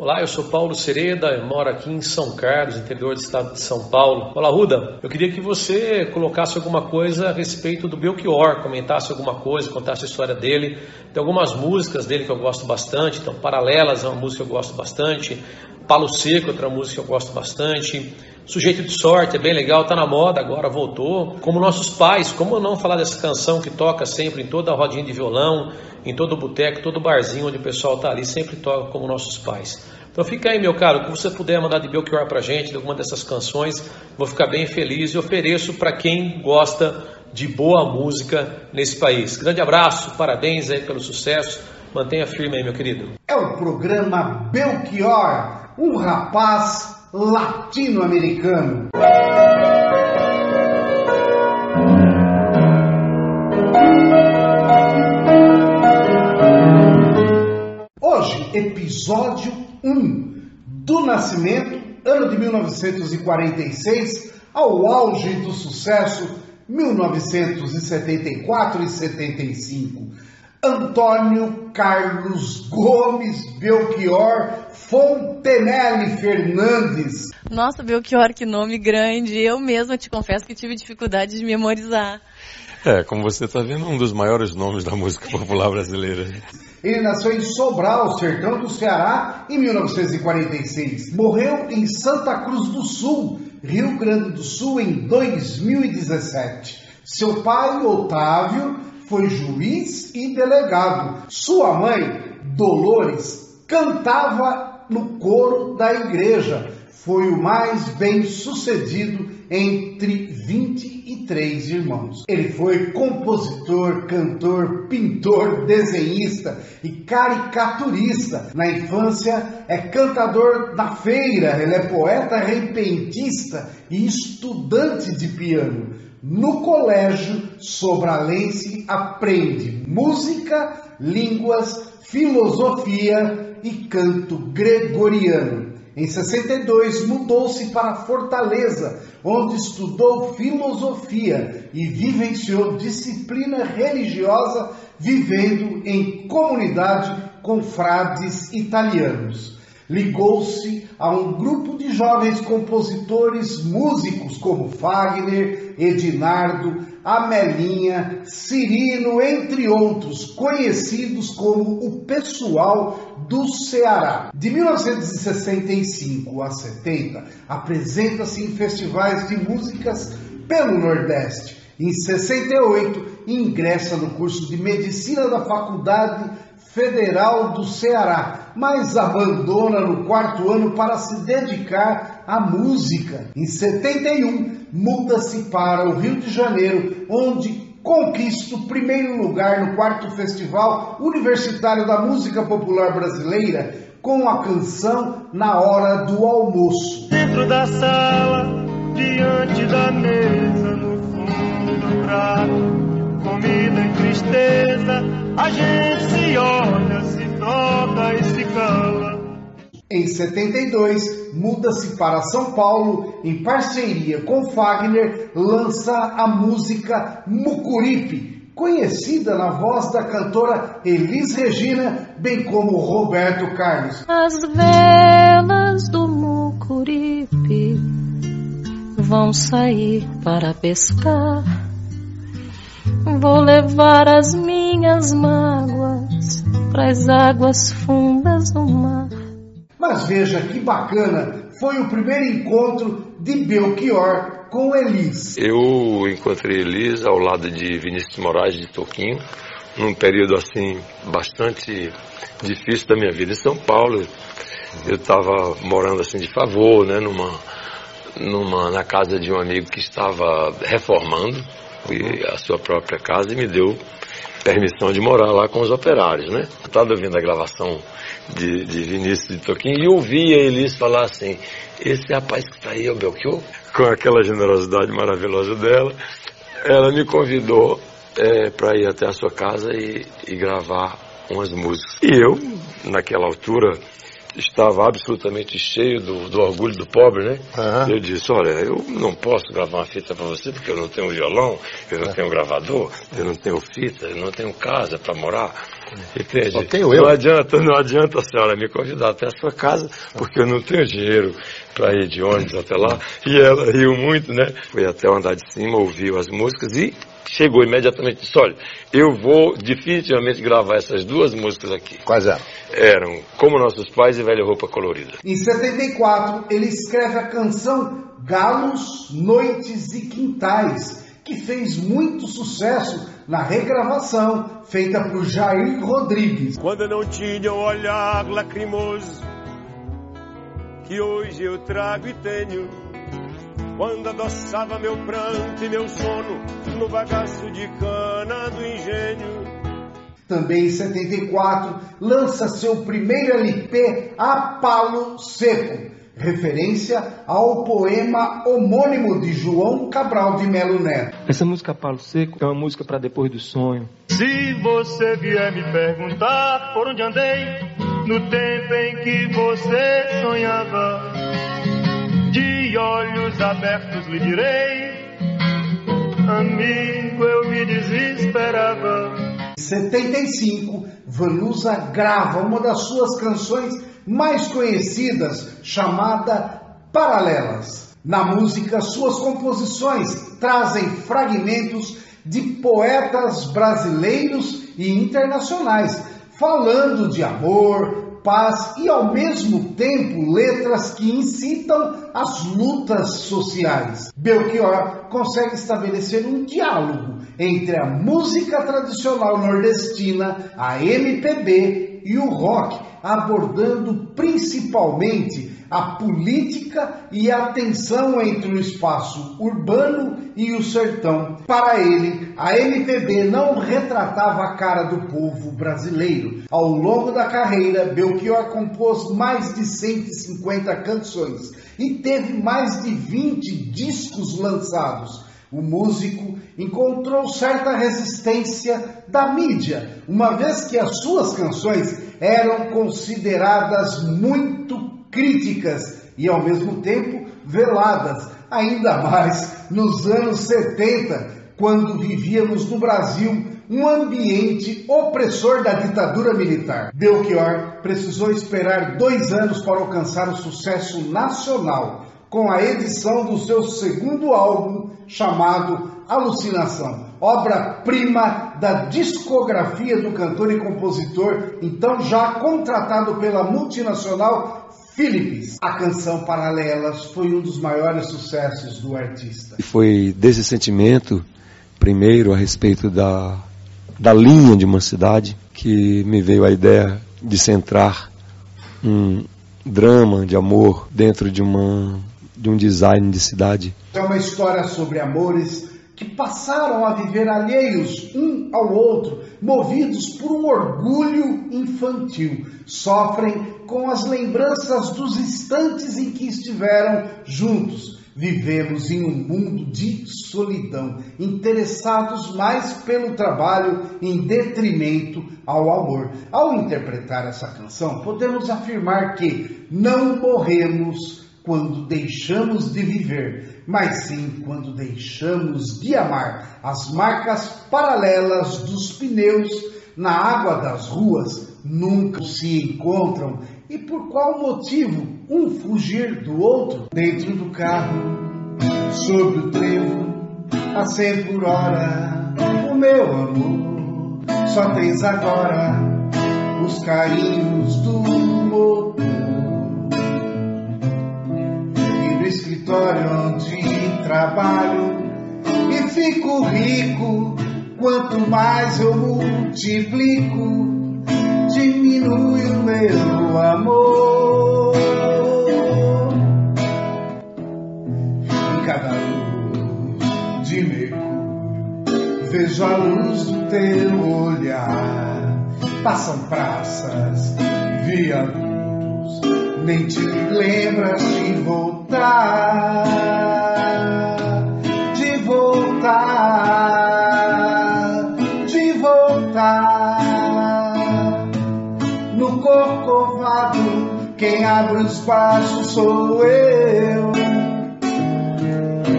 Olá, eu sou Paulo Sereda, eu moro aqui em São Carlos, interior do estado de São Paulo. Olá, Ruda, eu queria que você colocasse alguma coisa a respeito do Belchior, comentasse alguma coisa, contasse a história dele. Tem algumas músicas dele que eu gosto bastante, então Paralelas é uma música que eu gosto bastante, Palo Seco outra música que eu gosto bastante, Sujeito de Sorte é bem legal, tá na moda agora, voltou. Como nossos pais, como não falar dessa canção que toca sempre em toda a rodinha de violão, em todo boteco, todo barzinho onde o pessoal tá ali, sempre toca como nossos pais. Então fica aí, meu caro, o que você puder mandar de Belchior pra gente, de alguma dessas canções, vou ficar bem feliz e ofereço para quem gosta de boa música nesse país. Grande abraço, parabéns aí pelo sucesso. Mantenha firme aí, meu querido. É o programa Belchior, um rapaz latino-americano. Hoje, episódio 1 do nascimento, ano de 1946, ao auge do sucesso, 1974 e 75. Antônio Carlos Gomes Belchior Fontenelle Fernandes. Nossa, Belchior, que nome grande. Eu mesma te confesso que tive dificuldade de memorizar. É, como você está vendo, um dos maiores nomes da música popular brasileira. Ele nasceu em Sobral, sertão do Ceará, em 1946. Morreu em Santa Cruz do Sul, Rio Grande do Sul, em 2017. Seu pai, Otávio, foi juiz e delegado. Sua mãe, Dolores, cantava no coro da igreja. Foi o mais bem sucedido entre 23 irmãos. Ele foi compositor, cantor, pintor, desenhista e caricaturista. Na infância é cantador na feira, ele é poeta repentista e estudante de piano. No colégio sobralense aprende música, línguas, filosofia e canto gregoriano. Em 62 mudou-se para Fortaleza, onde estudou filosofia e vivenciou disciplina religiosa, vivendo em comunidade com frades italianos ligou-se a um grupo de jovens compositores músicos como Fagner, Edinardo, Amelinha, Cirino, entre outros, conhecidos como o pessoal do Ceará. De 1965 a 70, apresenta-se em festivais de músicas pelo Nordeste. Em 68, ingressa no curso de medicina da Faculdade Federal do Ceará, mas abandona no quarto ano para se dedicar à música. Em 71, muda-se para o Rio de Janeiro, onde conquista o primeiro lugar no quarto Festival Universitário da Música Popular Brasileira com a canção Na Hora do Almoço. Dentro da sala, diante da mesa, no fundo do prato, comida e tristeza, a gente se olha, se toca e se cala. Em 72, muda-se para São Paulo, em parceria com Fagner, lança a música Mucuripe, conhecida na voz da cantora Elis Regina, bem como Roberto Carlos. As velas do Mucuripe vão sair para pescar. Vou levar as minhas mágoas para as águas fundas do mar. Mas veja que bacana, foi o primeiro encontro de Belchior com Elis. Eu encontrei Elis ao lado de Vinícius Moraes de Toquinho, num período assim bastante difícil da minha vida em São Paulo. Eu estava morando assim de favor, né, numa, numa na casa de um amigo que estava reformando a sua própria casa e me deu permissão de morar lá com os operários, né? Eu estava ouvindo a gravação de, de Vinícius de Toquinho e ouvia Elis falar assim, esse rapaz que está aí é o Belchior? Com aquela generosidade maravilhosa dela, ela me convidou é, para ir até a sua casa e, e gravar umas músicas. E eu, naquela altura, estava absolutamente cheio do, do orgulho do pobre, né? Aham. Eu disse, olha, eu não posso gravar uma fita para você porque eu não tenho violão, eu não tenho gravador, eu não tenho fita, eu não tenho casa para morar. Entende? Só tenho eu. Não adianta, não adianta a senhora me convidar até a sua casa, porque eu não tenho dinheiro para ir de ônibus até lá. E ela riu muito, né? Foi até o andar de cima, ouviu as músicas e chegou imediatamente e disse, olha, eu vou definitivamente gravar essas duas músicas aqui. Quais eram? Eram Como Nossos Pais e Velha Roupa Colorida. Em 74, ele escreve a canção Galos, Noites e Quintais, que fez muito sucesso na regravação feita por Jair Rodrigues. Quando não tinha o olhar lacrimoso que hoje eu trago e tenho. Quando adoçava meu pranto e meu sono no bagaço de cana do engenho. Também em 74, lança seu primeiro LP A Palo Seco, referência ao poema homônimo de João Cabral de Melo Neto. Essa música Palo Seco é uma música para depois do sonho. Se você vier me perguntar por onde andei no tempo em que você sonhava, de olhos abertos lhe direi, amigo, eu me desesperava. Em 75, Vanusa grava uma das suas canções mais conhecidas, chamada Paralelas. Na música, suas composições trazem fragmentos de poetas brasileiros e internacionais, falando de amor, paz e, ao mesmo tempo, letras que incitam as lutas sociais. Belchior consegue estabelecer um diálogo entre a música tradicional nordestina, a MPB e o rock, abordando principalmente a política e a tensão entre o espaço urbano e o sertão. Para ele, a MPB não retratava a cara do povo brasileiro. Ao longo da carreira, Belchior compôs mais de 150 canções e teve mais de 20 discos lançados. O músico encontrou certa resistência da mídia, uma vez que as suas canções eram consideradas muito críticas e ao mesmo tempo veladas, ainda mais nos anos 70, quando vivíamos no Brasil um ambiente opressor da ditadura militar. Belchior precisou esperar dois anos para alcançar o sucesso nacional com a edição do seu segundo álbum chamado Alucinação, obra-prima da discografia do cantor e compositor, então já contratado pela multinacional Philips. A canção Paralelas foi um dos maiores sucessos do artista. E foi desse sentimento, primeiro a respeito da, da linha de uma cidade, que me veio a ideia de centrar um drama de amor dentro de uma de um design de cidade. É uma história sobre amores que passaram a viver alheios um ao outro, movidos por um orgulho infantil. Sofrem com as lembranças dos instantes em que estiveram juntos. Vivemos em um mundo de solidão, interessados mais pelo trabalho em detrimento ao amor. Ao interpretar essa canção, podemos afirmar que não morremos quando deixamos de viver, mas sim quando deixamos de amar. As marcas paralelas dos pneus na água das ruas nunca se encontram. E por qual motivo um fugir do outro? Dentro do carro, sobre o trevo, a cem por hora, o meu amor, só tens agora os carinhos do escritório onde trabalho e fico rico. Quanto mais eu multiplico, diminui o meu amor. Em cada luz de mercúrio, vejo a luz do teu olhar. Passam praças, viadutos, nem te lembras de voltar voltar, de voltar, de voltar. No corcovado, quem abre o espaço sou eu.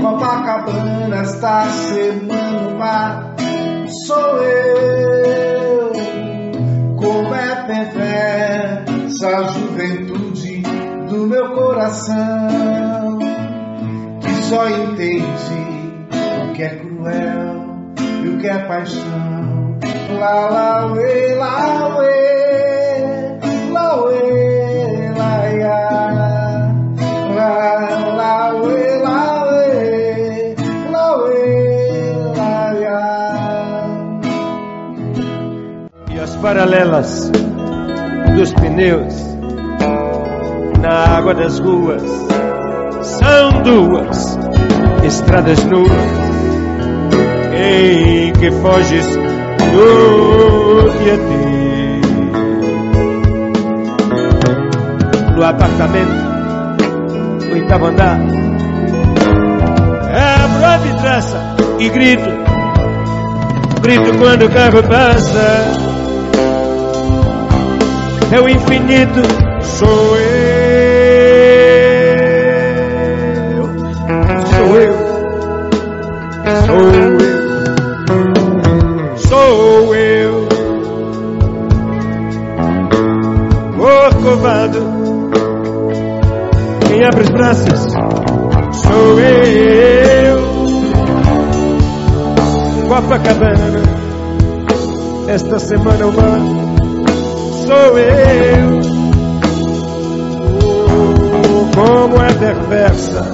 Copacabana esta semana, sou eu. luz à juventude do meu coração, que só entende o que é cruel e o que é paixão. Lá, lá, uê, lá, uê, lá, uê, lá, ia. Lá, lá, uê, lá, uê, lá, uê, lá, ia. e as paralelas dos pneus na água das ruas. São duas estradas nuas em que foges do Tietê no apartamento oitavo andar abro a vidraça e grito. Grito quando o carro passa. É o infinito, sou eu, quem abre os braços, sou eu, Copacabana, esta semana uma. Sou eu. Oh, como é perversa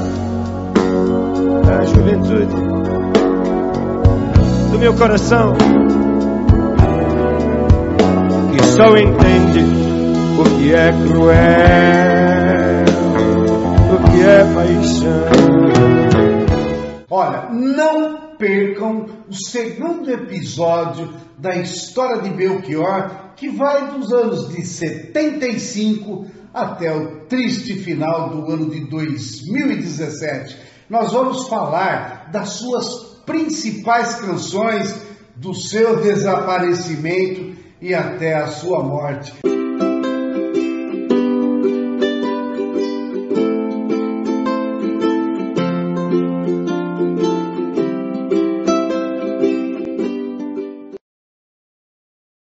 a juventude do meu coração, que só entende o que é cruel, o é paixão. Olha, não percam o segundo episódio da história de Belchior, que vai dos anos de 75 até o triste final do ano de 2017. Nós vamos falar das suas principais canções, do seu desaparecimento e até a sua morte.